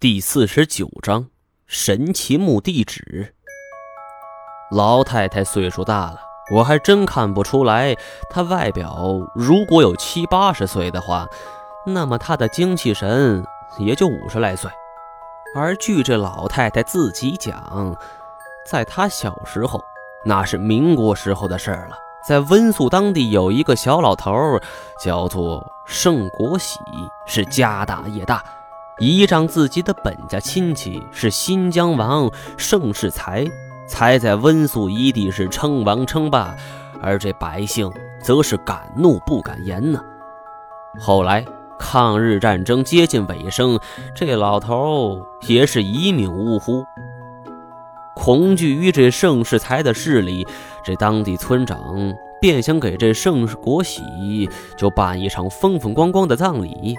第四十九章神奇墓地址。老太太岁数大了，我还真看不出来。她外表如果有七八十岁的话，那么她的精气神也就五十来岁。而据这老太太自己讲，在她小时候，那是民国时候的事儿了，在温宿当地有一个小老头，叫做盛国喜，是家大业大。依仗自己的本家亲戚是新疆王盛世才，才在温宿一地是称王称霸，而这百姓则是敢怒不敢言呢。后来抗日战争接近尾声，这老头也是一命呜呼。恐惧于这盛世才的势力，这当地村长便想给这盛世国喜就办一场风风光光的葬礼。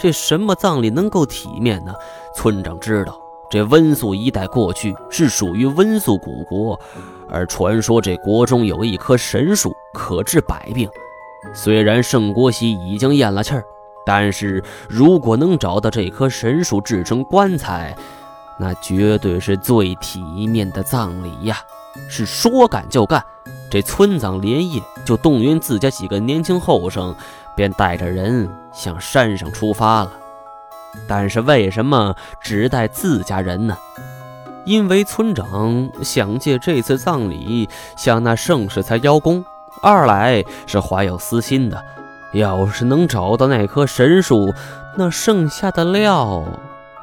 这什么葬礼能够体面呢？村长知道，这温宿一带过去是属于温宿古国，而传说这国中有一棵神树，可治百病。虽然盛国喜已经咽了气儿，但是如果能找到这棵神树制成棺材，那绝对是最体面的葬礼呀！是说干就干，这村长连夜就动员自家几个年轻后生。便带着人向山上出发了，但是为什么只带自家人呢？因为村长想借这次葬礼向那盛世才邀功，二来是怀有私心的。要是能找到那棵神树，那剩下的料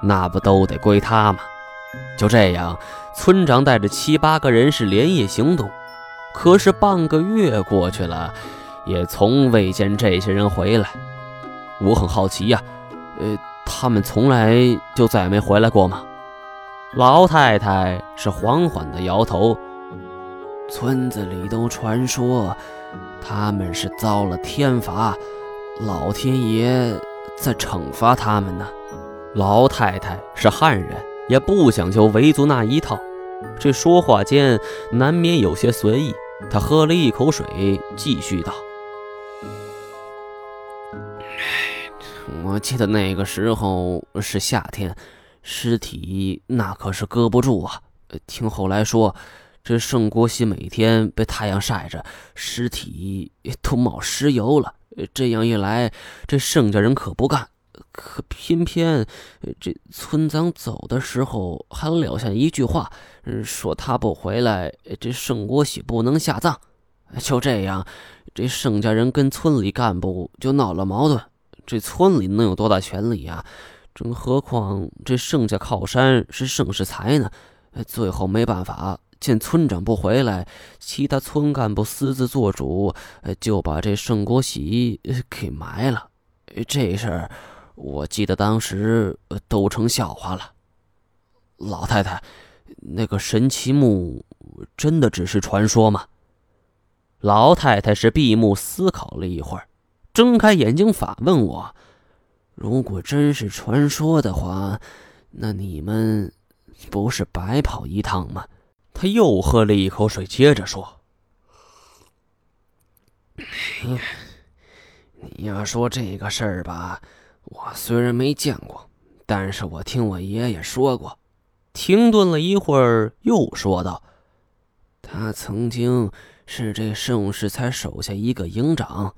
那不都得归他吗？就这样，村长带着七八个人是连夜行动，可是半个月过去了。也从未见这些人回来，我很好奇呀，呃，他们从来就再也没回来过吗？老太太是缓缓的摇头。村子里都传说，他们是遭了天罚，老天爷在惩罚他们呢。老太太是汉人，也不讲究维族那一套，这说话间难免有些随意。她喝了一口水，继续道。记得那个时候是夏天，尸体那可是搁不住啊。听后来说，这盛国喜每天被太阳晒着，尸体都冒尸油了。这样一来，这盛家人可不干。可偏偏这村长走的时候还撂下一句话，说他不回来，这盛国喜不能下葬。就这样，这盛家人跟村里干部就闹了矛盾。这村里能有多大权力呀？更何况这盛家靠山是盛世才呢？最后没办法，见村长不回来，其他村干部私自做主，就把这盛国喜给埋了。这事儿，我记得当时都成笑话了。老太太，那个神奇墓真的只是传说吗？老太太是闭目思考了一会儿。睁开眼睛反问我：“如果真是传说的话，那你们不是白跑一趟吗？”他又喝了一口水，接着说：“你要说这个事儿吧，我虽然没见过，但是我听我爷爷说过。”停顿了一会儿，又说道：“他曾经是这盛世才手下一个营长。”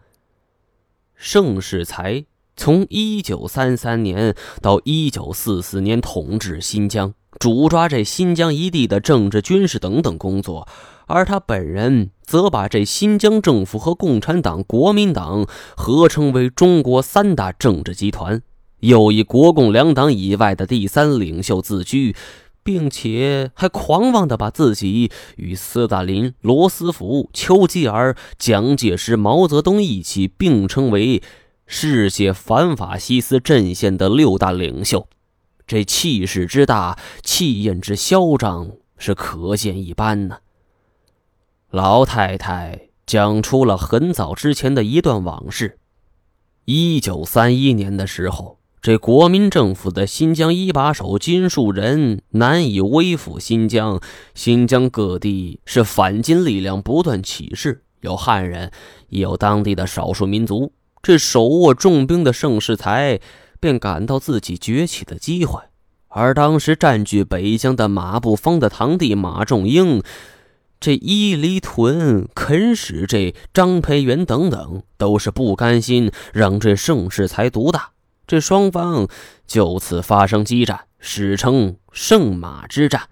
盛世才从一九三三年到一九四四年统治新疆，主抓这新疆一地的政治、军事等等工作，而他本人则把这新疆政府和共产党、国民党合称为中国三大政治集团，又以国共两党以外的第三领袖自居。并且还狂妄的把自己与斯大林、罗斯福、丘吉尔、蒋介石、毛泽东一起并称为世界反法西斯阵线的六大领袖，这气势之大、气焰之嚣张是可见一斑呢。老太太讲出了很早之前的一段往事：一九三一年的时候。这国民政府的新疆一把手金树人难以威服新疆，新疆各地是反金力量不断起事，有汉人，也有当地的少数民族。这手握重兵的盛世才便感到自己崛起的机会，而当时占据北疆的马步芳的堂弟马仲英，这伊犁屯、肯使这张培元等等，都是不甘心让这盛世才独大。这双方就此发生激战，史称圣马之战。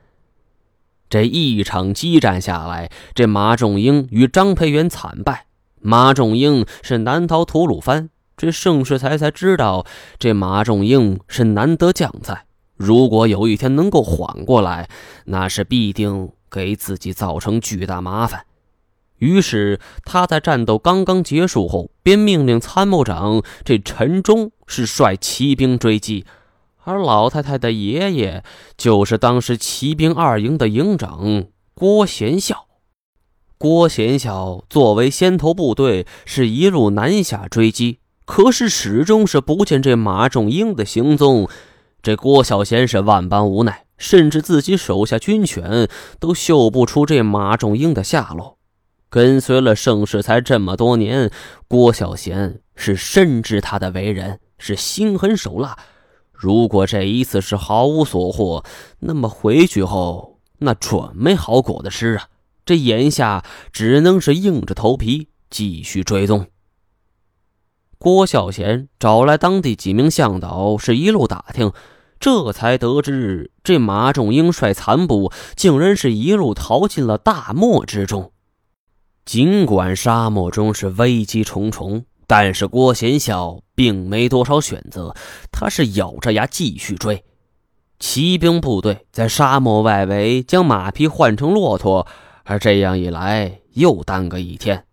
这一场激战下来，这马仲英与张培元惨败。马仲英是难逃吐鲁番，这盛世才才知道，这马仲英是难得将才。如果有一天能够缓过来，那是必定给自己造成巨大麻烦。于是他在战斗刚刚结束后，便命令参谋长这陈忠是率骑兵追击，而老太太的爷爷就是当时骑兵二营的营长郭贤孝。郭贤孝作为先头部队，是一路南下追击，可是始终是不见这马仲英的行踪。这郭小贤是万般无奈，甚至自己手下军犬都嗅不出这马仲英的下落。跟随了盛世才这么多年，郭小贤是深知他的为人，是心狠手辣。如果这一次是毫无所获，那么回去后那准没好果子吃啊！这眼下只能是硬着头皮继续追踪。郭孝贤找来当地几名向导，是一路打听，这才得知这马仲英率残部竟然是一路逃进了大漠之中。尽管沙漠中是危机重重，但是郭贤孝并没多少选择，他是咬着牙继续追。骑兵部队在沙漠外围将马匹换成骆驼，而这样一来又耽搁一天，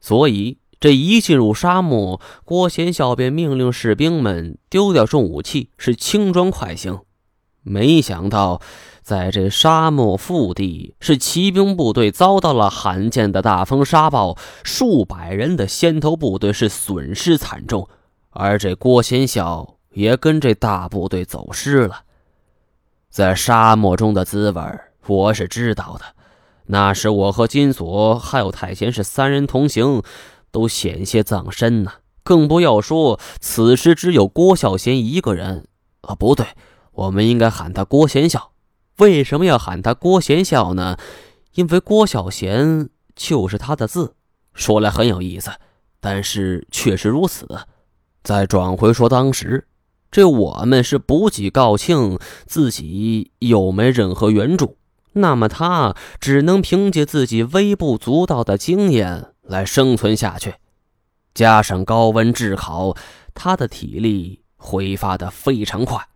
所以。这一进入沙漠，郭贤孝便命令士兵们丢掉重武器，是轻装快行。没想到，在这沙漠腹地，是骑兵部队遭到了罕见的大风沙暴，数百人的先头部队是损失惨重，而这郭先孝也跟这大部队走失了。在沙漠中的滋味，我是知道的。那时我和金锁还有太贤是三人同行。都险些葬身呢，更不要说此时只有郭孝贤一个人。啊，不对，我们应该喊他郭贤孝。为什么要喊他郭贤孝呢？因为郭孝贤就是他的字。说来很有意思，但是确实如此。再转回说，当时这我们是补给告罄，自己又没任何援助，那么他只能凭借自己微不足道的经验。来生存下去，加上高温炙烤，他的体力挥发的非常快。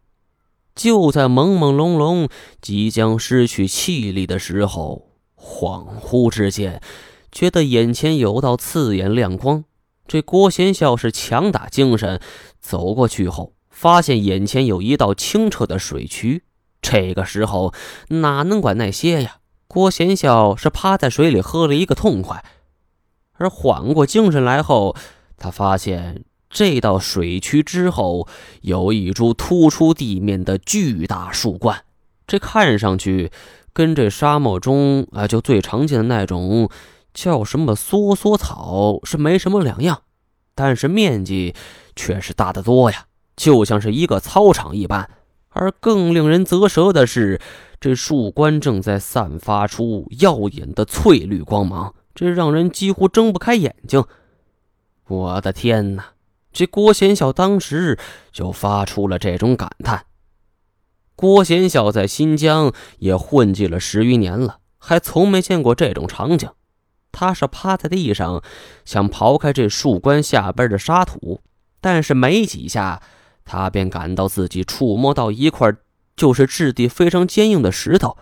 就在朦朦胧胧、即将失去气力的时候，恍惚之间，觉得眼前有道刺眼亮光。这郭贤孝是强打精神，走过去后，发现眼前有一道清澈的水渠。这个时候哪能管那些呀？郭贤孝是趴在水里喝了一个痛快。而缓过精神来后，他发现这道水渠之后有一株突出地面的巨大树冠，这看上去跟这沙漠中啊就最常见的那种叫什么梭梭草是没什么两样，但是面积却是大得多呀，就像是一个操场一般。而更令人啧舌的是，这树冠正在散发出耀眼的翠绿光芒。这让人几乎睁不开眼睛。我的天哪！这郭贤孝当时就发出了这种感叹。郭贤孝在新疆也混迹了十余年了，还从没见过这种场景。他是趴在地上，想刨开这树冠下边的沙土，但是没几下，他便感到自己触摸到一块就是质地非常坚硬的石头。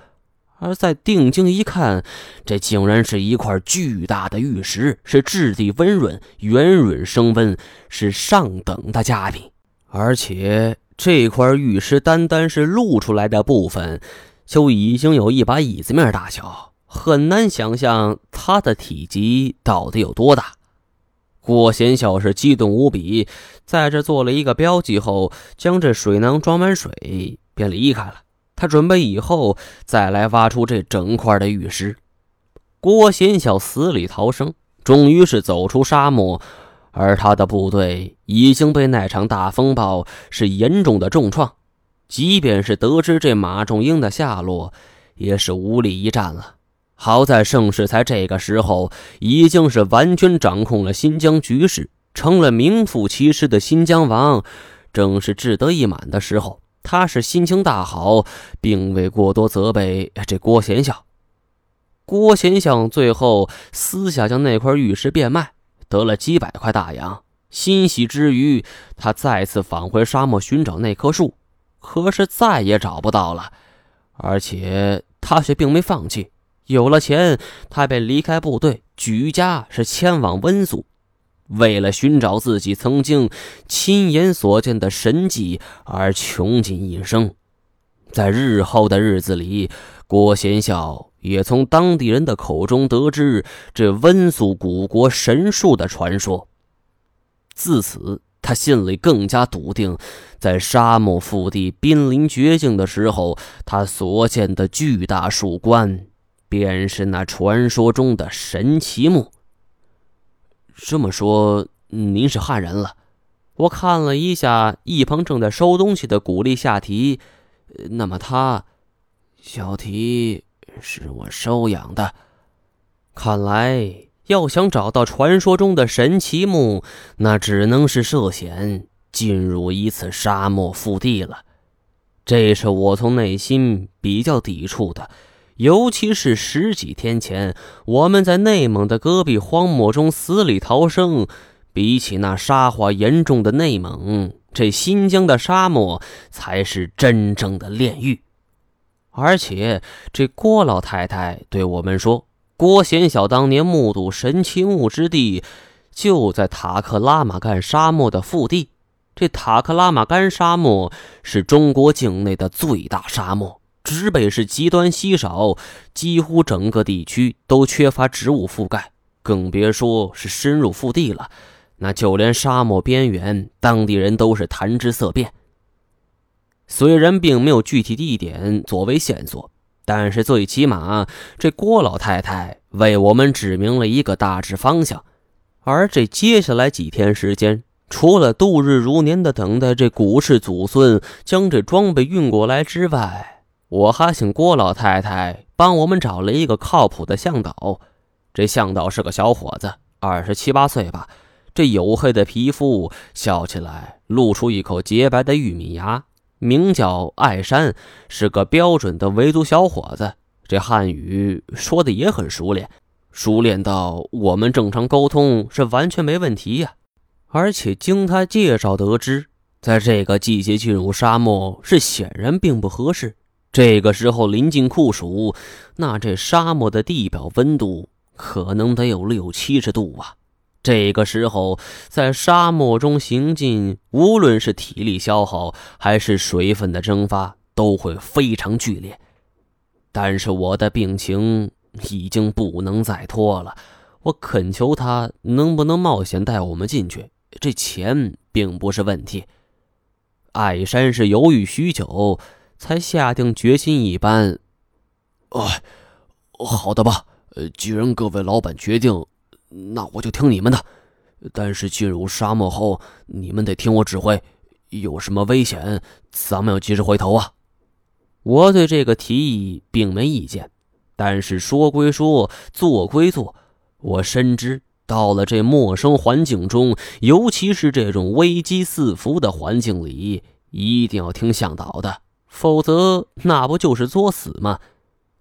而再定睛一看，这竟然是一块巨大的玉石，是质地温润、圆润生温，是上等的佳品。而且这块玉石单单是露出来的部分，就已经有一把椅子面大小，很难想象它的体积到底有多大。郭贤孝是激动无比，在这做了一个标记后，将这水囊装满水，便离开了。他准备以后再来挖出这整块的玉石。郭贤孝死里逃生，终于是走出沙漠，而他的部队已经被那场大风暴是严重的重创。即便是得知这马仲英的下落，也是无力一战了。好在盛世才这个时候已经是完全掌控了新疆局势，成了名副其实的新疆王，正是志得意满的时候。他是心情大好，并未过多责备这郭贤相。郭贤相最后私下将那块玉石变卖，得了几百块大洋。欣喜之余，他再次返回沙漠寻找那棵树，可是再也找不到了。而且他却并没放弃。有了钱，他便离开部队，举家是迁往温宿，为了寻找自己曾经亲眼所见的神迹而穷尽一生。在日后的日子里，郭贤孝也从当地人的口中得知这温宿古国神树的传说。自此，他心里更加笃定，在沙漠腹地濒临绝境的时候，他所见的巨大树冠。便是那传说中的神奇木。这么说，您是汉人了？我看了一下一旁正在收东西的古丽下提，那么他，小提是我收养的。看来要想找到传说中的神奇木，那只能是涉险进入一次沙漠腹地了。这是我从内心比较抵触的。尤其是十几天前，我们在内蒙的戈壁荒漠中死里逃生，比起那沙化严重的内蒙，这新疆的沙漠才是真正的炼狱。而且，这郭老太太对我们说，郭贤晓当年目睹神奇木之地，就在塔克拉玛干沙漠的腹地。这塔克拉玛干沙漠是中国境内的最大沙漠。植被是极端稀少，几乎整个地区都缺乏植物覆盖，更别说是深入腹地了。那就连沙漠边缘，当地人都是谈之色变。虽然并没有具体地点作为线索，但是最起码这郭老太太为我们指明了一个大致方向。而这接下来几天时间，除了度日如年的等待这古氏祖孙将这装备运过来之外，我还请郭老太太帮我们找了一个靠谱的向导。这向导是个小伙子，二十七八岁吧。这黝黑的皮肤，笑起来露出一口洁白的玉米牙。名叫艾山，是个标准的维族小伙子。这汉语说的也很熟练，熟练到我们正常沟通是完全没问题呀。而且经他介绍得知，在这个季节进入沙漠是显然并不合适。这个时候临近酷暑，那这沙漠的地表温度可能得有六七十度啊！这个时候在沙漠中行进，无论是体力消耗还是水分的蒸发，都会非常剧烈。但是我的病情已经不能再拖了，我恳求他能不能冒险带我们进去？这钱并不是问题。艾山是犹豫许久。才下定决心一般，哦，好的吧。呃，既然各位老板决定，那我就听你们的。但是进入沙漠后，你们得听我指挥。有什么危险，咱们要及时回头啊。我对这个提议并没意见，但是说归说，做归做，我深知到了这陌生环境中，尤其是这种危机四伏的环境里，一定要听向导的。否则，那不就是作死吗？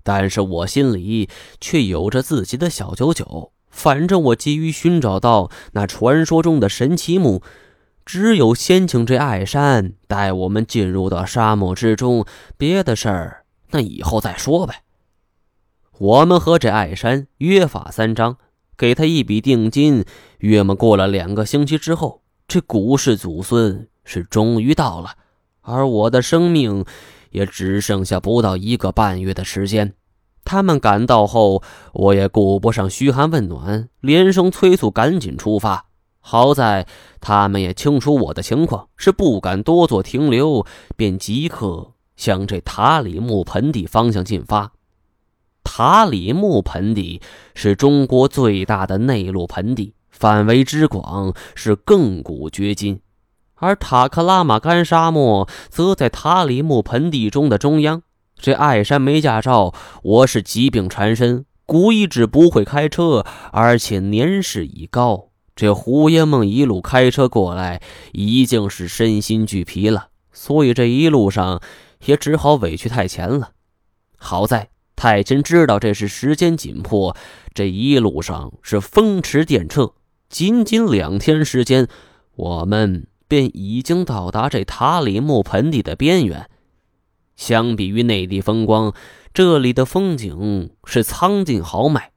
但是我心里却有着自己的小九九。反正我急于寻找到那传说中的神奇木，只有先请这艾山带我们进入到沙漠之中。别的事儿，那以后再说呗。我们和这艾山约法三章，给他一笔定金。约么过了两个星期之后，这古氏祖孙是终于到了。而我的生命也只剩下不到一个半月的时间。他们赶到后，我也顾不上嘘寒问暖，连声催促赶紧出发。好在他们也清楚我的情况，是不敢多做停留，便即刻向这塔里木盆地方向进发。塔里木盆地是中国最大的内陆盆地，范围之广是亘古绝今。而塔克拉玛干沙漠则在塔里木盆地中的中央。这艾山没驾照，我是疾病缠身，古一指不会开车，而且年事已高。这胡爷梦一路开车过来，已经是身心俱疲了，所以这一路上也只好委屈太前了。好在太前知道这是时间紧迫，这一路上是风驰电掣，仅仅两天时间，我们便已经到达这塔里木盆地的边缘。相比于内地风光，这里的风景是苍劲豪迈，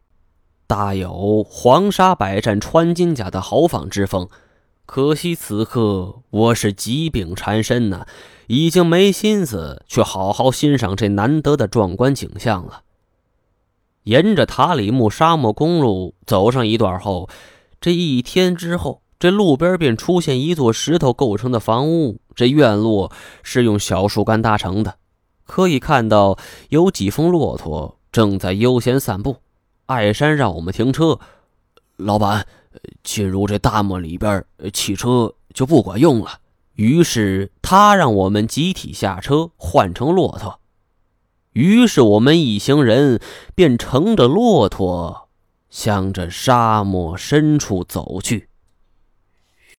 大有黄沙百战穿金甲的豪放之风。可惜此刻我是疾病缠身呐，已经没心思去好好欣赏这难得的壮观景象了。沿着塔里木沙漠公路走上一段后，这一天之后，这路边便出现一座石头构成的房屋，这院落是用小树干搭成的。可以看到有几峰骆驼正在悠闲散步。艾山让我们停车，老板，进入这大漠里边，汽车就不管用了。于是他让我们集体下车，换成骆驼。于是我们一行人便乘着骆驼，向着沙漠深处走去。